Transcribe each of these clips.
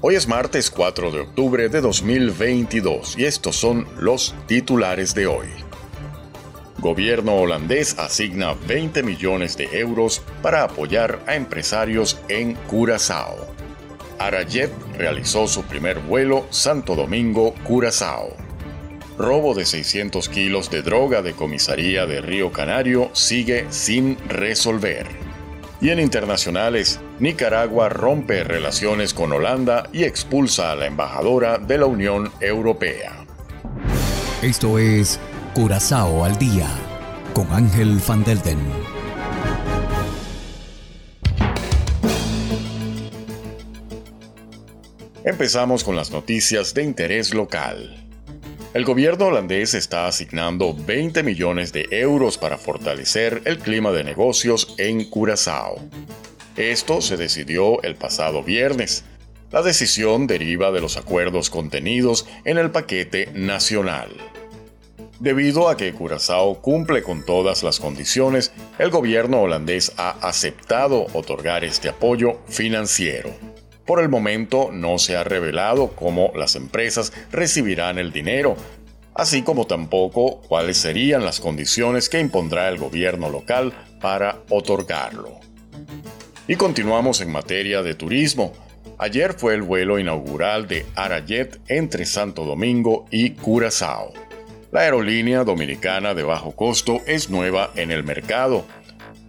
Hoy es martes 4 de octubre de 2022 y estos son los titulares de hoy. Gobierno holandés asigna 20 millones de euros para apoyar a empresarios en Curazao. Arayet realizó su primer vuelo Santo Domingo-Curazao. Robo de 600 kilos de droga de comisaría de Río Canario sigue sin resolver. Y en internacionales, Nicaragua rompe relaciones con Holanda y expulsa a la embajadora de la Unión Europea. Esto es Curazao al Día con Ángel Van Delden. Empezamos con las noticias de interés local. El gobierno holandés está asignando 20 millones de euros para fortalecer el clima de negocios en Curazao. Esto se decidió el pasado viernes. La decisión deriva de los acuerdos contenidos en el paquete nacional. Debido a que Curazao cumple con todas las condiciones, el gobierno holandés ha aceptado otorgar este apoyo financiero. Por el momento no se ha revelado cómo las empresas recibirán el dinero, así como tampoco cuáles serían las condiciones que impondrá el gobierno local para otorgarlo. Y continuamos en materia de turismo. Ayer fue el vuelo inaugural de Arayet entre Santo Domingo y Curazao. La aerolínea dominicana de bajo costo es nueva en el mercado.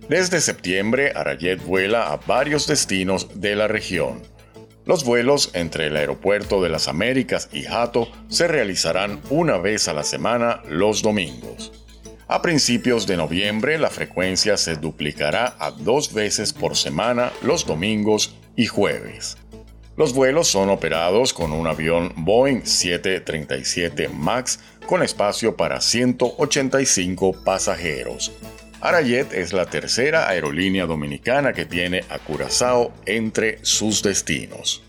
Desde septiembre, Arayet vuela a varios destinos de la región. Los vuelos entre el Aeropuerto de las Américas y Jato se realizarán una vez a la semana los domingos. A principios de noviembre la frecuencia se duplicará a dos veces por semana los domingos y jueves. Los vuelos son operados con un avión Boeing 737 MAX con espacio para 185 pasajeros. Arayet es la tercera aerolínea dominicana que tiene a Curazao entre sus destinos.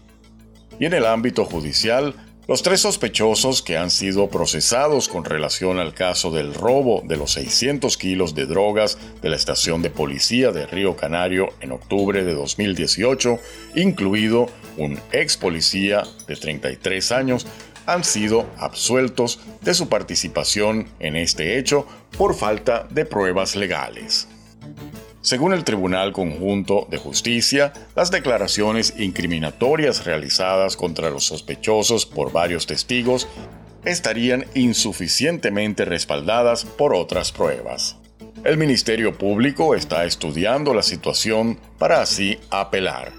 Y en el ámbito judicial, los tres sospechosos que han sido procesados con relación al caso del robo de los 600 kilos de drogas de la estación de policía de Río Canario en octubre de 2018, incluido un ex policía de 33 años, han sido absueltos de su participación en este hecho por falta de pruebas legales. Según el Tribunal Conjunto de Justicia, las declaraciones incriminatorias realizadas contra los sospechosos por varios testigos estarían insuficientemente respaldadas por otras pruebas. El Ministerio Público está estudiando la situación para así apelar.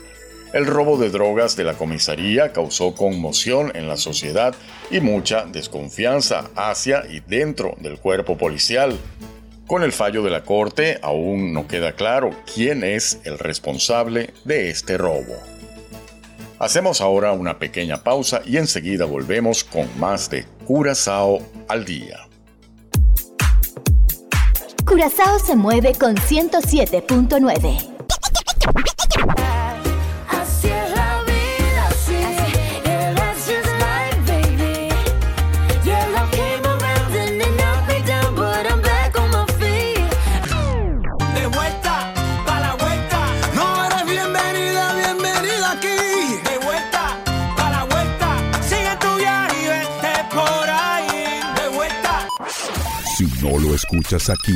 El robo de drogas de la comisaría causó conmoción en la sociedad y mucha desconfianza hacia y dentro del cuerpo policial. Con el fallo de la Corte aún no queda claro quién es el responsable de este robo. Hacemos ahora una pequeña pausa y enseguida volvemos con más de Curazao al día. Curazao se mueve con 107.9. escuchas aquí,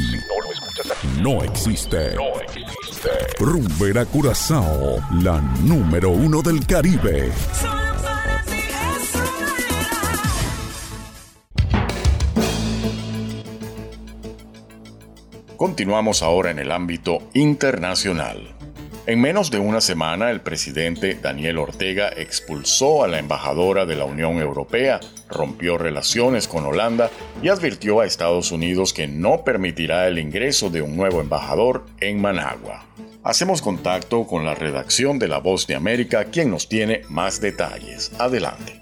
no existe. No existe. Rumbera Curazao, la número uno del Caribe. Continuamos ahora en el ámbito internacional. En menos de una semana, el presidente Daniel Ortega expulsó a la embajadora de la Unión Europea, rompió relaciones con Holanda y advirtió a Estados Unidos que no permitirá el ingreso de un nuevo embajador en Managua. Hacemos contacto con la redacción de La Voz de América, quien nos tiene más detalles. Adelante.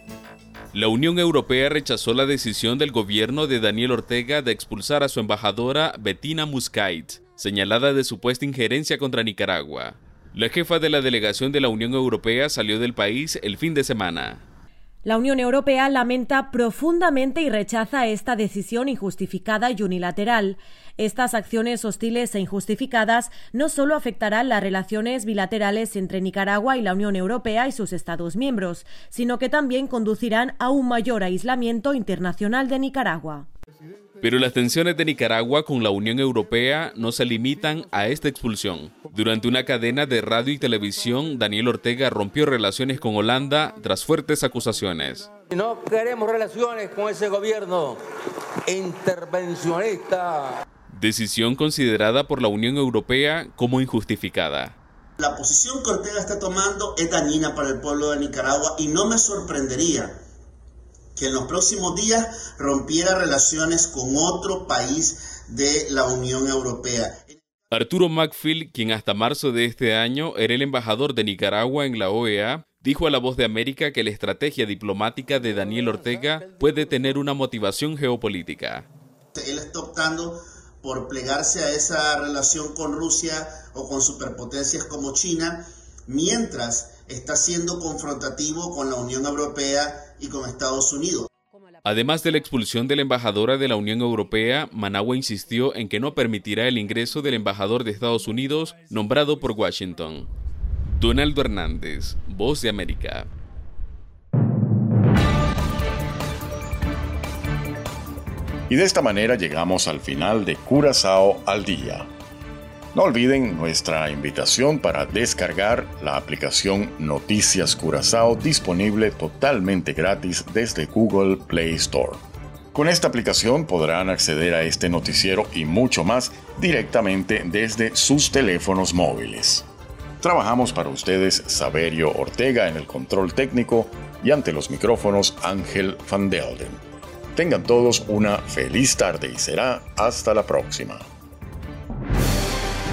La Unión Europea rechazó la decisión del gobierno de Daniel Ortega de expulsar a su embajadora Bettina Muscait, señalada de supuesta injerencia contra Nicaragua. La jefa de la delegación de la Unión Europea salió del país el fin de semana. La Unión Europea lamenta profundamente y rechaza esta decisión injustificada y unilateral. Estas acciones hostiles e injustificadas no solo afectarán las relaciones bilaterales entre Nicaragua y la Unión Europea y sus Estados miembros, sino que también conducirán a un mayor aislamiento internacional de Nicaragua. Pero las tensiones de Nicaragua con la Unión Europea no se limitan a esta expulsión. Durante una cadena de radio y televisión, Daniel Ortega rompió relaciones con Holanda tras fuertes acusaciones. No queremos relaciones con ese gobierno intervencionista. Decisión considerada por la Unión Europea como injustificada. La posición que Ortega está tomando es dañina para el pueblo de Nicaragua y no me sorprendería que en los próximos días rompiera relaciones con otro país de la Unión Europea. Arturo Macfield, quien hasta marzo de este año era el embajador de Nicaragua en la OEA, dijo a La Voz de América que la estrategia diplomática de Daniel Ortega puede tener una motivación geopolítica. Él está optando por plegarse a esa relación con Rusia o con superpotencias como China, mientras está siendo confrontativo con la Unión Europea y con Estados Unidos. Además de la expulsión de la embajadora de la Unión Europea, Managua insistió en que no permitirá el ingreso del embajador de Estados Unidos nombrado por Washington. Donaldo Hernández, Voz de América. Y de esta manera llegamos al final de Curazao al día. No olviden nuestra invitación para descargar la aplicación Noticias Curazao disponible totalmente gratis desde Google Play Store. Con esta aplicación podrán acceder a este noticiero y mucho más directamente desde sus teléfonos móviles. Trabajamos para ustedes Saberio Ortega en el control técnico y ante los micrófonos Ángel Van Delden. Tengan todos una feliz tarde y será hasta la próxima.